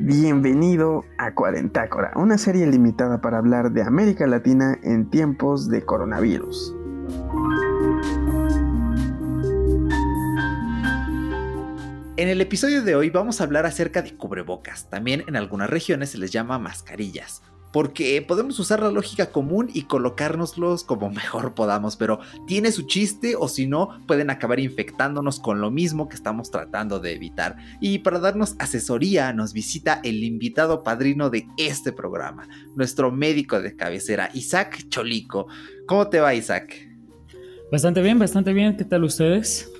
Bienvenido a Cuarentácora, una serie limitada para hablar de América Latina en tiempos de coronavirus. En el episodio de hoy vamos a hablar acerca de cubrebocas, también en algunas regiones se les llama mascarillas, porque podemos usar la lógica común y colocárnoslos como mejor podamos, pero tiene su chiste o si no pueden acabar infectándonos con lo mismo que estamos tratando de evitar. Y para darnos asesoría nos visita el invitado padrino de este programa, nuestro médico de cabecera, Isaac Cholico. ¿Cómo te va Isaac? Bastante bien, bastante bien. ¿Qué tal ustedes?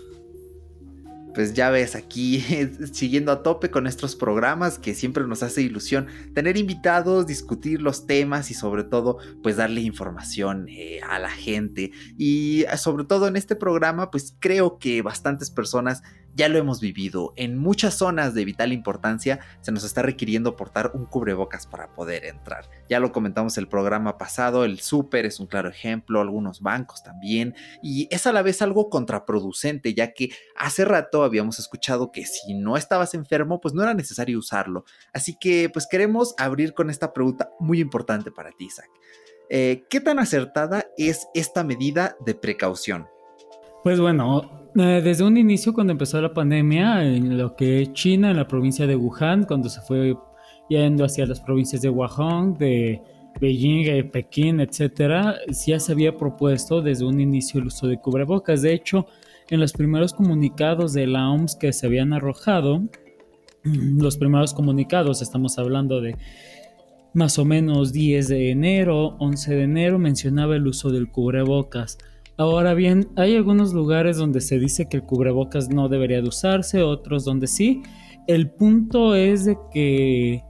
Pues ya ves aquí siguiendo a tope con estos programas que siempre nos hace ilusión tener invitados, discutir los temas y sobre todo pues darle información eh, a la gente. Y sobre todo en este programa pues creo que bastantes personas ya lo hemos vivido. En muchas zonas de vital importancia se nos está requiriendo portar un cubrebocas para poder entrar. Ya lo comentamos el programa pasado, el súper es un claro ejemplo, algunos bancos también, y es a la vez algo contraproducente, ya que hace rato habíamos escuchado que si no estabas enfermo, pues no era necesario usarlo. Así que pues queremos abrir con esta pregunta muy importante para ti, Isaac. Eh, ¿Qué tan acertada es esta medida de precaución? Pues bueno, eh, desde un inicio, cuando empezó la pandemia, en lo que es China, en la provincia de Wuhan, cuando se fue yendo hacia las provincias de Wuhan, de Beijing, de Pekín, etcétera, ya se había propuesto desde un inicio el uso de cubrebocas. De hecho, en los primeros comunicados de la OMS que se habían arrojado, los primeros comunicados, estamos hablando de más o menos 10 de enero, 11 de enero, mencionaba el uso del cubrebocas. Ahora bien, hay algunos lugares donde se dice que el cubrebocas no debería de usarse, otros donde sí. El punto es de que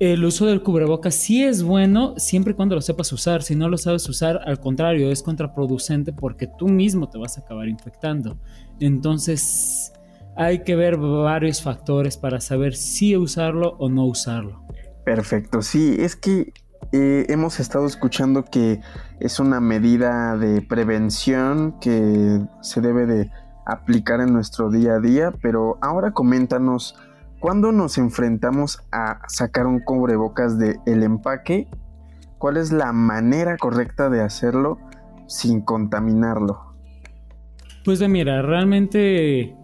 el uso del cubrebocas sí es bueno siempre y cuando lo sepas usar. Si no lo sabes usar, al contrario, es contraproducente porque tú mismo te vas a acabar infectando. Entonces, hay que ver varios factores para saber si usarlo o no usarlo. Perfecto, sí, es que eh, hemos estado escuchando que es una medida de prevención que se debe de aplicar en nuestro día a día, pero ahora coméntanos, ¿cuándo nos enfrentamos a sacar un cubrebocas del el empaque? ¿Cuál es la manera correcta de hacerlo sin contaminarlo? Pues de mira, realmente,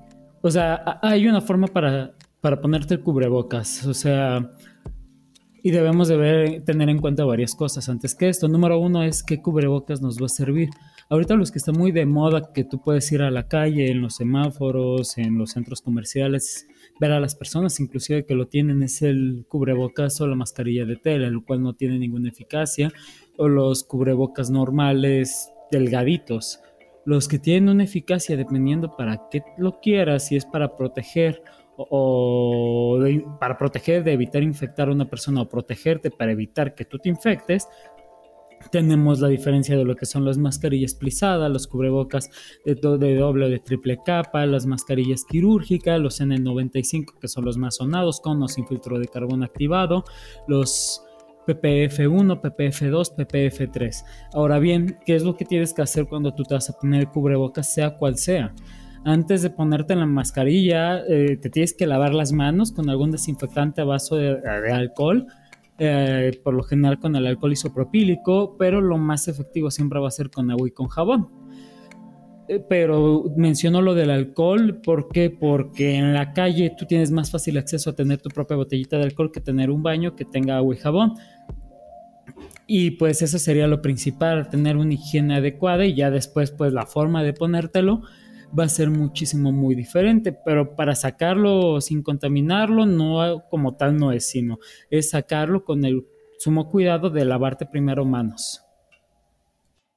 o sea, hay una forma para, para ponerte el cubrebocas, o sea, y debemos de tener en cuenta varias cosas antes que esto. Número uno es qué cubrebocas nos va a servir. Ahorita los que están muy de moda, que tú puedes ir a la calle, en los semáforos, en los centros comerciales, ver a las personas inclusive que lo tienen, es el cubrebocas o la mascarilla de tela, el cual no tiene ninguna eficacia, o los cubrebocas normales delgaditos. Los que tienen una eficacia dependiendo para qué lo quieras, si es para proteger o para proteger de evitar infectar a una persona o protegerte para evitar que tú te infectes, tenemos la diferencia de lo que son las mascarillas plisadas, los cubrebocas de, doble o de triple capa, las mascarillas quirúrgicas, los N95 que son los más sonados con o sin filtro de carbono activado, los PPF1, PPF2, PPF3. Ahora bien, ¿qué es lo que tienes que hacer cuando tú te vas a poner cubrebocas, sea cual sea? Antes de ponerte la mascarilla, eh, te tienes que lavar las manos con algún desinfectante a vaso de, alcohol, eh, por lo general con el alcohol isopropílico, pero lo más efectivo siempre va a ser con agua y con jabón. Eh, pero menciono lo del alcohol, ¿por qué? Porque en la calle tú tienes más fácil acceso a tener tu propia botellita de alcohol que tener un baño que tenga agua y jabón. Y pues eso sería lo principal, tener una higiene adecuada y ya después pues la forma de ponértelo va a ser muchísimo muy diferente, pero para sacarlo sin contaminarlo no como tal no es, sino es sacarlo con el sumo cuidado de lavarte primero manos.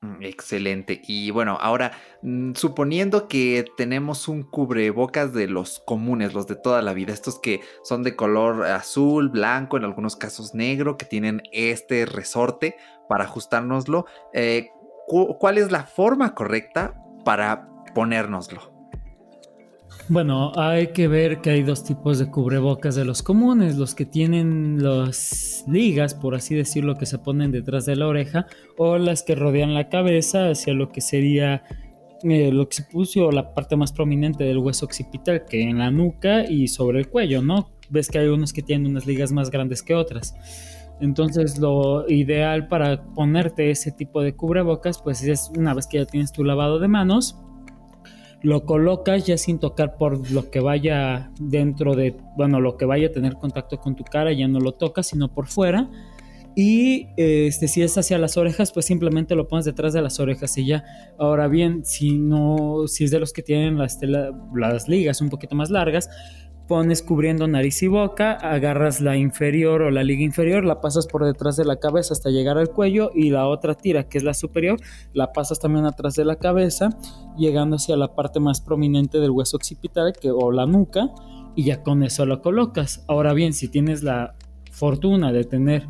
Mm, excelente. Y bueno, ahora, mm, suponiendo que tenemos un cubrebocas de los comunes, los de toda la vida, estos que son de color azul, blanco, en algunos casos negro, que tienen este resorte para ajustárnoslo, eh, ¿cuál es la forma correcta para ponérnoslo? Bueno, hay que ver que hay dos tipos de cubrebocas de los comunes, los que tienen las ligas, por así decirlo, que se ponen detrás de la oreja, o las que rodean la cabeza hacia lo que sería eh, el occipucio, la parte más prominente del hueso occipital, que en la nuca y sobre el cuello, ¿no? Ves que hay unos que tienen unas ligas más grandes que otras. Entonces lo ideal para ponerte ese tipo de cubrebocas, pues es una vez que ya tienes tu lavado de manos, lo colocas ya sin tocar por lo que vaya dentro de, bueno, lo que vaya a tener contacto con tu cara, ya no lo tocas, sino por fuera. Y este, si es hacia las orejas, pues simplemente lo pones detrás de las orejas y ya. Ahora bien, si no, si es de los que tienen las, las ligas un poquito más largas, pones cubriendo nariz y boca, agarras la inferior o la liga inferior, la pasas por detrás de la cabeza hasta llegar al cuello y la otra tira, que es la superior, la pasas también atrás de la cabeza, llegando hacia la parte más prominente del hueso occipital que, o la nuca, y ya con eso lo colocas. Ahora bien, si tienes la fortuna de tener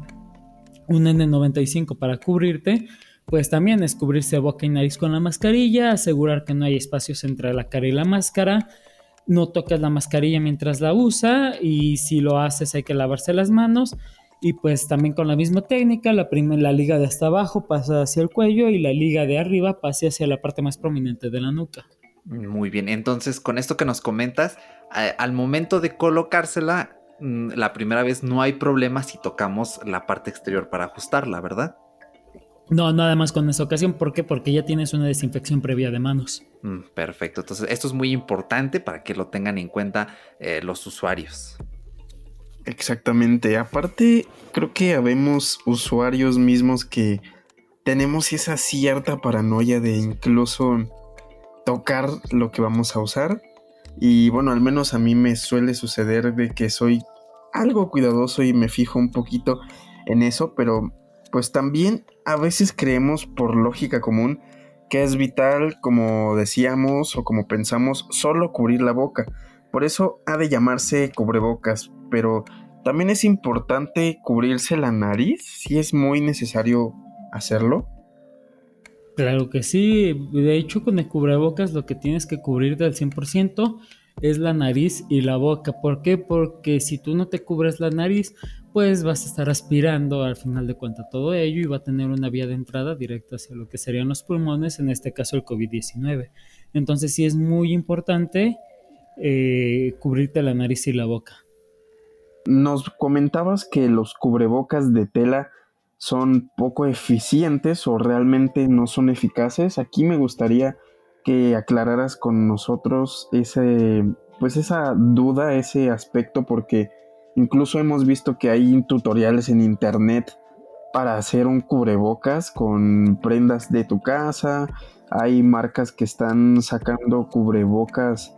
un N95 para cubrirte, pues también es cubrirse boca y nariz con la mascarilla, asegurar que no hay espacios entre la cara y la máscara, no tocas la mascarilla mientras la usa y si lo haces hay que lavarse las manos y pues también con la misma técnica, la, la liga de hasta abajo pasa hacia el cuello y la liga de arriba pasa hacia la parte más prominente de la nuca. Muy bien, entonces con esto que nos comentas, al momento de colocársela, mm, la primera vez no hay problema si tocamos la parte exterior para ajustarla, ¿verdad? No, nada más con esa ocasión. ¿Por qué? Porque ya tienes una desinfección previa de manos. Mm, perfecto. Entonces, esto es muy importante para que lo tengan en cuenta eh, los usuarios. Exactamente. Aparte, creo que habemos usuarios mismos que tenemos esa cierta paranoia de incluso tocar lo que vamos a usar. Y bueno, al menos a mí me suele suceder de que soy algo cuidadoso y me fijo un poquito en eso, pero pues también a veces creemos por lógica común que es vital, como decíamos o como pensamos, solo cubrir la boca. Por eso ha de llamarse cubrebocas, pero también es importante cubrirse la nariz, si es muy necesario hacerlo. Claro que sí, de hecho con el cubrebocas lo que tienes que cubrir del 100% es la nariz y la boca. ¿Por qué? Porque si tú no te cubres la nariz, pues vas a estar aspirando al final de cuentas todo ello y va a tener una vía de entrada directa hacia lo que serían los pulmones, en este caso el COVID-19. Entonces sí es muy importante eh, cubrirte la nariz y la boca. Nos comentabas que los cubrebocas de tela son poco eficientes o realmente no son eficaces. Aquí me gustaría que aclararas con nosotros ese, pues esa duda, ese aspecto, porque Incluso hemos visto que hay tutoriales en internet para hacer un cubrebocas con prendas de tu casa. Hay marcas que están sacando cubrebocas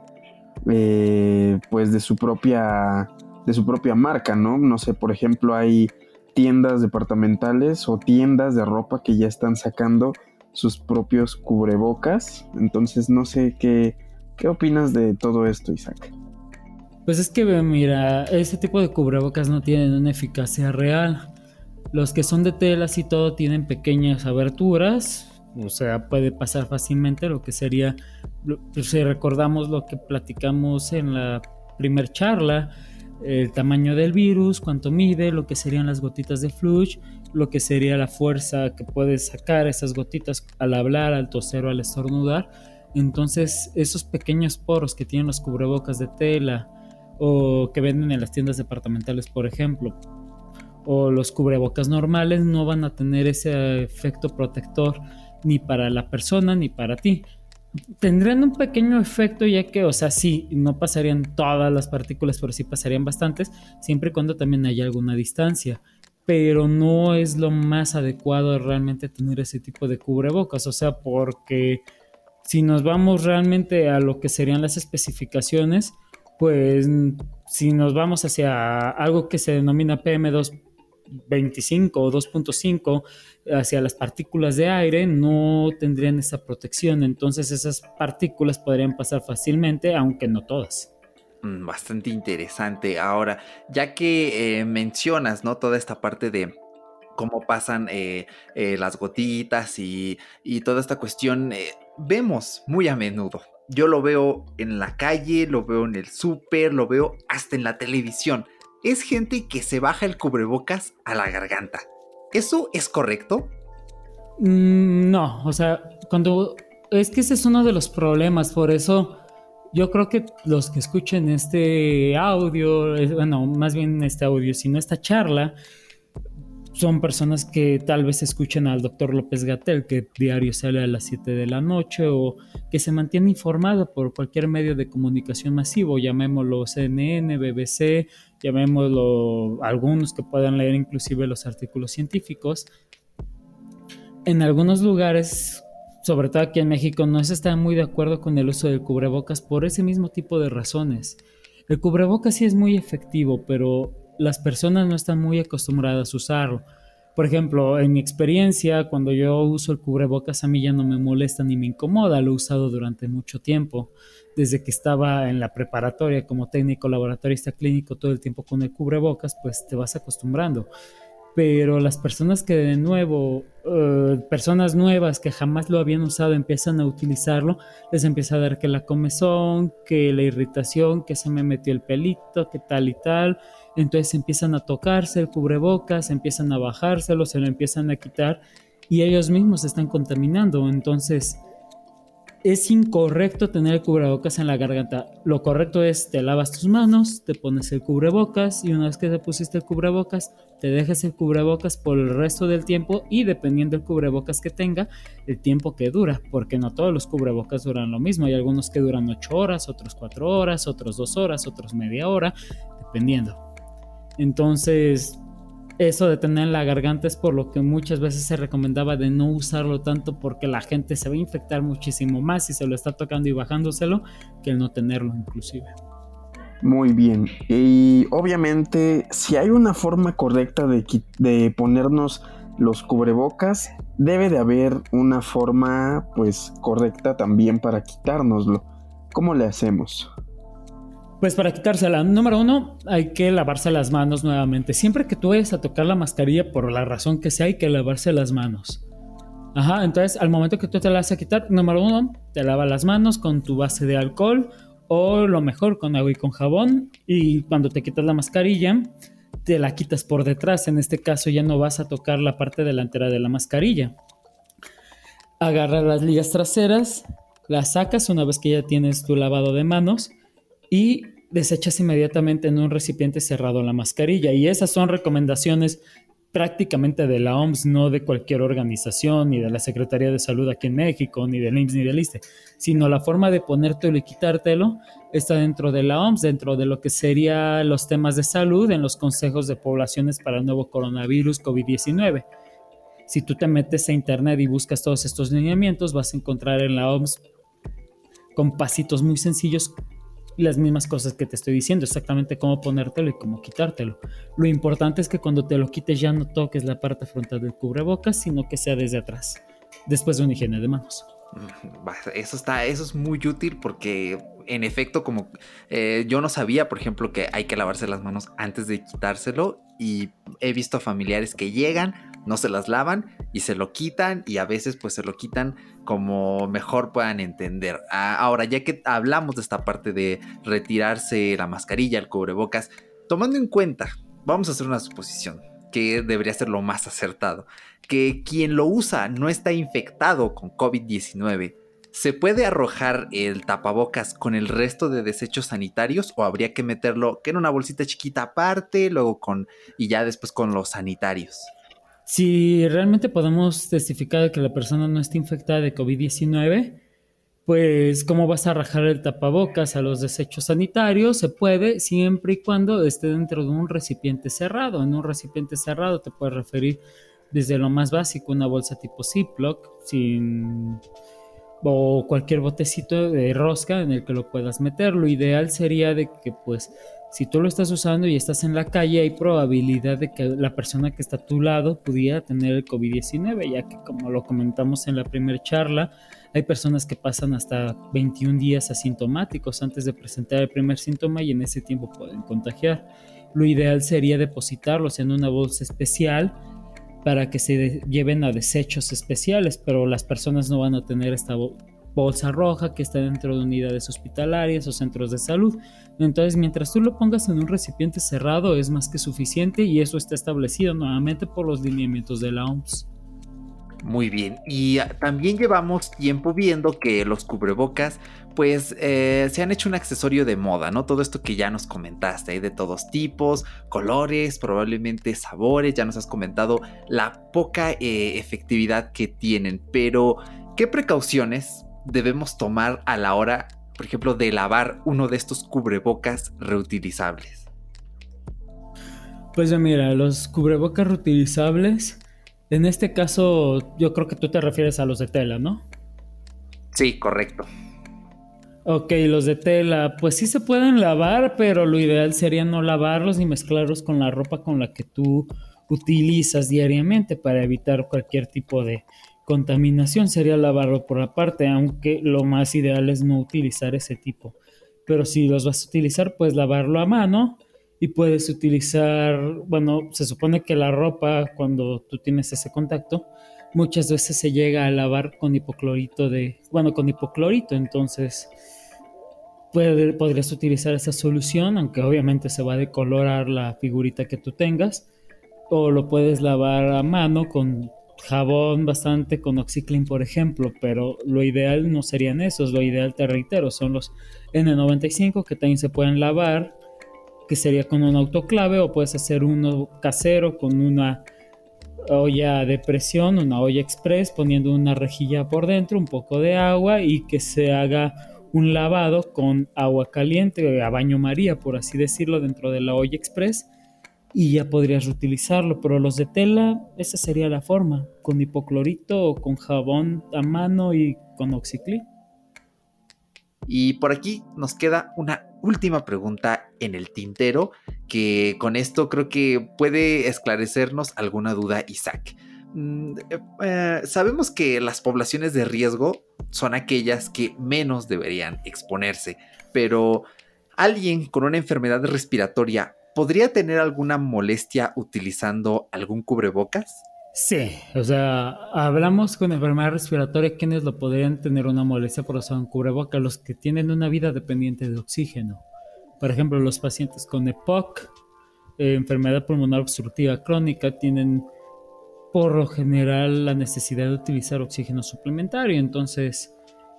eh, pues de su propia de su propia marca, ¿no? No sé, por ejemplo, hay tiendas departamentales o tiendas de ropa que ya están sacando sus propios cubrebocas. Entonces, no sé qué, qué opinas de todo esto, Isaac. Pues es que, mira, ese tipo de cubrebocas no tienen una eficacia real. Los que son de telas y todo tienen pequeñas aberturas, o sea, puede pasar fácilmente lo que sería, pues, si recordamos lo que platicamos en la primer charla, el tamaño del virus, cuánto mide, lo que serían las gotitas de flush, lo que sería la fuerza que puede sacar esas gotitas al hablar, al toser o al estornudar. Entonces, esos pequeños poros que tienen los cubrebocas de tela, o que venden en las tiendas departamentales, por ejemplo, o los cubrebocas normales no van a tener ese efecto protector ni para la persona ni para ti. Tendrían un pequeño efecto ya que, o sea, sí, no pasarían todas las partículas, pero sí pasarían bastantes, siempre y cuando también haya alguna distancia. Pero no es lo más adecuado realmente tener ese tipo de cubrebocas, o sea, porque si nos vamos realmente a lo que serían las especificaciones, pues si nos vamos hacia algo que se denomina PM225 o 2.5, hacia las partículas de aire, no tendrían esa protección. Entonces esas partículas podrían pasar fácilmente, aunque no todas. Mm, bastante interesante. Ahora, ya que eh, mencionas, ¿no? Toda esta parte de cómo pasan eh, eh, las gotitas y, y, toda esta cuestión, vemos muy a menudo yo lo veo en la calle, lo veo en el súper, lo veo hasta en la televisión. Es gente que se baja el cubrebocas a la garganta. ¿Eso es correcto? Mm, no, o sea, cuando... Es que ese es uno de los problemas, por eso yo creo que los que escuchen este audio, bueno, más bien este audio, sino esta charla, son personas que tal vez escuchen al doctor López Gatel, que diario sale a las 7 de la noche, o que se mantiene informado por cualquier medio de comunicación masivo, llamémoslo CNN, BBC, llamémoslo algunos que puedan leer inclusive los artículos científicos. En algunos lugares, sobre todo aquí en México, no se está muy de acuerdo con el uso del cubrebocas por ese mismo tipo de razones. El cubrebocas sí es muy efectivo, pero las personas no están muy acostumbradas a usarlo. Por ejemplo, en mi experiencia, cuando yo uso el cubrebocas a mí ya no me molesta ni me incomoda, lo he usado durante mucho tiempo. Desde que estaba en la preparatoria como técnico laboratorista clínico todo el tiempo con el cubrebocas, pues te vas acostumbrando pero las personas que de nuevo, eh, personas nuevas que jamás lo habían usado empiezan a utilizarlo, les empieza a dar que la comezón, que la irritación, que se me metió el pelito, que tal y tal, entonces empiezan a tocarse el cubrebocas, empiezan a bajárselo, se lo empiezan a quitar y ellos mismos se están contaminando, entonces es incorrecto tener el cubrebocas en la garganta. Lo correcto es te lavas tus manos, te pones el cubrebocas y una vez que te pusiste el cubrebocas, te dejas el cubrebocas por el resto del tiempo y dependiendo del cubrebocas que tenga, el tiempo que dura, porque no todos los cubrebocas duran lo mismo. Hay algunos que duran 8 horas, otros 4 horas, otros 2 horas, otros media hora, dependiendo. Entonces, eso de tener la garganta es por lo que muchas veces se recomendaba de no usarlo tanto porque la gente se va a infectar muchísimo más si se lo está tocando y bajándoselo que el no tenerlo inclusive. Muy bien. Y obviamente si hay una forma correcta de, de ponernos los cubrebocas, debe de haber una forma pues correcta también para quitárnoslo. ¿Cómo le hacemos? Pues para quitársela, número uno, hay que lavarse las manos nuevamente. Siempre que tú vayas a tocar la mascarilla, por la razón que sea, hay que lavarse las manos. Ajá, entonces al momento que tú te la vas a quitar, número uno, te lavas las manos con tu base de alcohol o lo mejor con agua y con jabón. Y cuando te quitas la mascarilla, te la quitas por detrás. En este caso ya no vas a tocar la parte delantera de la mascarilla. Agarra las ligas traseras, las sacas una vez que ya tienes tu lavado de manos y desechas inmediatamente en un recipiente cerrado la mascarilla. Y esas son recomendaciones prácticamente de la OMS, no de cualquier organización, ni de la Secretaría de Salud aquí en México, ni del IMSS, ni del ISTE, sino la forma de ponértelo y quitártelo está dentro de la OMS, dentro de lo que serían los temas de salud en los consejos de poblaciones para el nuevo coronavirus COVID-19. Si tú te metes a internet y buscas todos estos lineamientos, vas a encontrar en la OMS con pasitos muy sencillos las mismas cosas que te estoy diciendo, exactamente cómo ponértelo y cómo quitártelo. Lo importante es que cuando te lo quites ya no toques la parte frontal del cubrebocas, sino que sea desde atrás, después de una higiene de manos. Eso está, eso es muy útil porque en efecto, como eh, yo no sabía, por ejemplo, que hay que lavarse las manos antes de quitárselo y he visto familiares que llegan, no se las lavan y se lo quitan y a veces pues se lo quitan como mejor puedan entender. Ah, ahora, ya que hablamos de esta parte de retirarse la mascarilla, el cubrebocas, tomando en cuenta, vamos a hacer una suposición que debería ser lo más acertado, que quien lo usa no está infectado con COVID-19 ¿Se puede arrojar el tapabocas con el resto de desechos sanitarios o habría que meterlo en una bolsita chiquita aparte, luego con y ya después con los sanitarios? Si realmente podemos testificar que la persona no está infectada de COVID-19, pues cómo vas a arrojar el tapabocas a los desechos sanitarios, se puede siempre y cuando esté dentro de un recipiente cerrado. En un recipiente cerrado te puedes referir desde lo más básico, una bolsa tipo Ziploc, sin o cualquier botecito de rosca en el que lo puedas meter. Lo ideal sería de que pues si tú lo estás usando y estás en la calle hay probabilidad de que la persona que está a tu lado pudiera tener el COVID-19, ya que como lo comentamos en la primera charla, hay personas que pasan hasta 21 días asintomáticos antes de presentar el primer síntoma y en ese tiempo pueden contagiar. Lo ideal sería depositarlos en una bolsa especial para que se lleven a desechos especiales, pero las personas no van a tener esta bolsa roja que está dentro de unidades hospitalarias o centros de salud. Entonces, mientras tú lo pongas en un recipiente cerrado es más que suficiente y eso está establecido nuevamente por los lineamientos de la OMS. Muy bien, y ah, también llevamos tiempo viendo que los cubrebocas pues eh, se han hecho un accesorio de moda, ¿no? Todo esto que ya nos comentaste, de todos tipos, colores, probablemente sabores, ya nos has comentado la poca eh, efectividad que tienen, pero ¿qué precauciones debemos tomar a la hora, por ejemplo, de lavar uno de estos cubrebocas reutilizables? Pues mira, los cubrebocas reutilizables en este caso, yo creo que tú te refieres a los de tela, ¿no? Sí, correcto. Ok, los de tela, pues sí se pueden lavar, pero lo ideal sería no lavarlos ni mezclarlos con la ropa con la que tú utilizas diariamente para evitar cualquier tipo de contaminación. Sería lavarlo por aparte, aunque lo más ideal es no utilizar ese tipo. Pero si los vas a utilizar, pues lavarlo a mano y puedes utilizar, bueno, se supone que la ropa cuando tú tienes ese contacto muchas veces se llega a lavar con hipoclorito de, bueno, con hipoclorito, entonces podrías utilizar esa solución, aunque obviamente se va a decolorar la figurita que tú tengas, o lo puedes lavar a mano con jabón bastante con Oxyclean, por ejemplo, pero lo ideal no serían esos, lo ideal, te reitero, son los N95 que también se pueden lavar que sería con un autoclave o puedes hacer uno casero con una olla de presión, una olla express, poniendo una rejilla por dentro, un poco de agua y que se haga un lavado con agua caliente, a baño María, por así decirlo, dentro de la olla express y ya podrías reutilizarlo. Pero los de tela, esa sería la forma, con hipoclorito o con jabón a mano y con oxiclin. Y por aquí nos queda una última pregunta en el tintero, que con esto creo que puede esclarecernos alguna duda, Isaac. Mm, eh, eh, sabemos que las poblaciones de riesgo son aquellas que menos deberían exponerse, pero alguien con una enfermedad respiratoria podría tener alguna molestia utilizando algún cubrebocas? Sí, o sea, hablamos con enfermedad respiratoria, quienes lo podrían tener una molestia por usar un cubrebocas, los que tienen una vida dependiente de oxígeno. Por ejemplo, los pacientes con EPOC, eh, enfermedad pulmonar obstructiva crónica, tienen por lo general la necesidad de utilizar oxígeno suplementario. Entonces,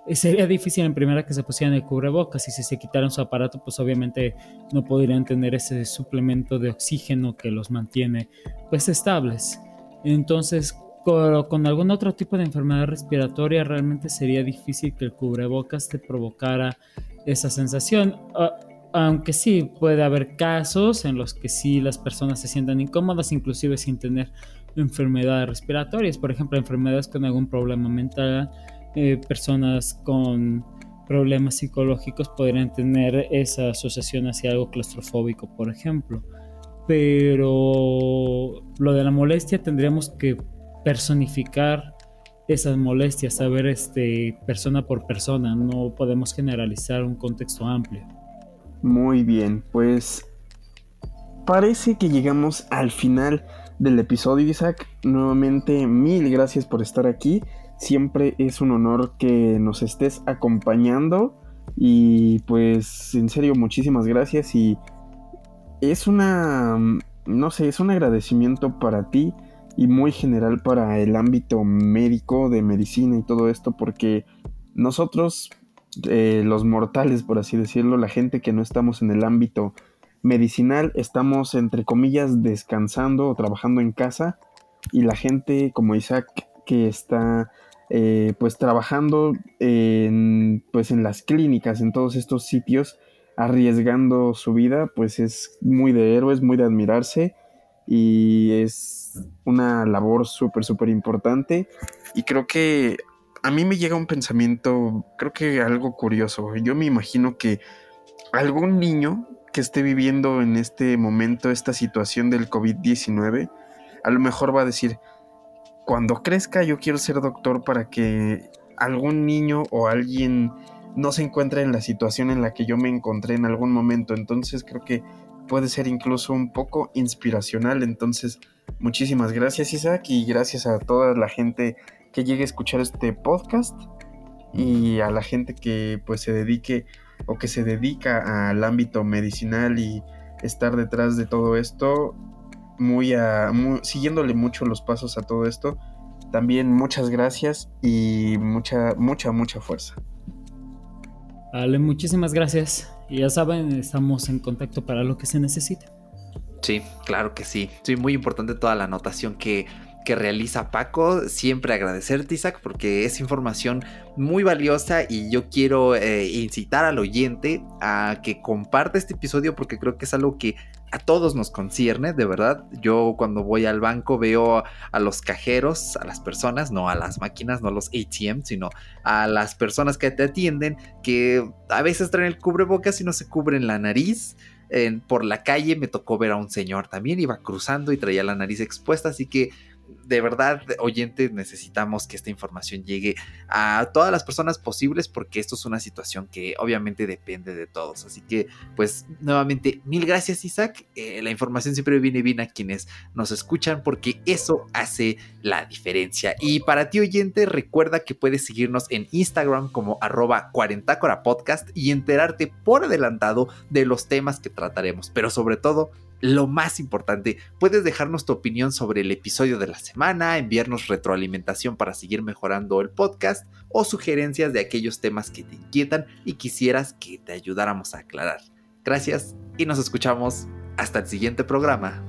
eh, sería difícil en primera que se pusieran el cubrebocas y si se quitaran su aparato, pues obviamente no podrían tener ese suplemento de oxígeno que los mantiene pues estables. Entonces, con, algún otro tipo de enfermedad respiratoria, realmente sería difícil que el cubrebocas te provocara esa sensación. Aunque sí, puede haber casos en los que sí las personas se sientan incómodas, inclusive sin tener enfermedades respiratorias. Por ejemplo, enfermedades con algún problema mental, eh, personas con problemas psicológicos podrían tener esa asociación hacia algo claustrofóbico, por ejemplo pero lo de la molestia tendríamos que personificar esas molestias, saber este, persona por persona, no podemos generalizar un contexto amplio. Muy bien, pues parece que llegamos al final del episodio, Isaac. Nuevamente, mil gracias por estar aquí. Siempre es un honor que nos estés acompañando. Y pues, en serio, muchísimas gracias y es una, no sé, es un agradecimiento para ti y muy general para el ámbito médico, de medicina y todo esto, porque nosotros, eh, los mortales, por así decirlo, la gente que no estamos en el ámbito medicinal, estamos, entre comillas, descansando o trabajando en casa, y la gente como Isaac, que está eh, pues trabajando en, pues en las clínicas, en todos estos sitios, arriesgando su vida, pues es muy de héroes, muy de admirarse y es una labor súper, súper importante. Y creo que a mí me llega un pensamiento, creo que algo curioso. Yo me imagino que algún niño que esté viviendo en este momento esta situación del COVID-19, a lo mejor va a decir, cuando crezca yo quiero ser doctor para que algún niño o alguien no se encuentra en la situación en la que yo me encontré en algún momento. Entonces creo que puede ser incluso un poco inspiracional. Entonces, muchísimas gracias Isaac y gracias a toda la gente que llegue a escuchar este podcast. y a la gente que pues se dedique o que se dedica al ámbito medicinal y estar detrás de todo esto, muy, siguiéndole mucho los pasos a todo esto. También muchas gracias y mucha, mucha, mucha fuerza. Vale, muchísimas gracias. Y ya saben, estamos en contacto para lo que se necesite. Sí, claro que sí. Sí, muy importante toda la anotación que que realiza Paco. Siempre agradecerte, Isaac, porque es información muy valiosa y yo quiero eh, incitar al oyente a que comparte este episodio porque creo que es algo que a todos nos concierne, de verdad. Yo cuando voy al banco veo a los cajeros, a las personas, no a las máquinas, no a los ATM, sino a las personas que te atienden, que a veces traen el cubrebocas y no se cubren la nariz. por la calle me tocó ver a un señor también, iba cruzando y traía la nariz expuesta, así que de verdad, oyentes, necesitamos que esta información llegue a todas las personas posibles porque esto es una situación que obviamente depende de todos. Así que, pues, nuevamente, mil gracias Isaac. Eh, la información siempre viene bien a quienes nos escuchan porque eso hace la diferencia. Y para ti, oyente, recuerda que puedes seguirnos en Instagram como arroba podcast y enterarte por adelantado de los temas que trataremos. Pero sobre todo, lo más importante, puedes dejarnos tu opinión sobre el episodio de la semana, enviarnos retroalimentación para seguir mejorando el podcast o sugerencias de aquellos temas que te inquietan y quisieras que te ayudáramos a aclarar. Gracias y nos escuchamos hasta el siguiente programa.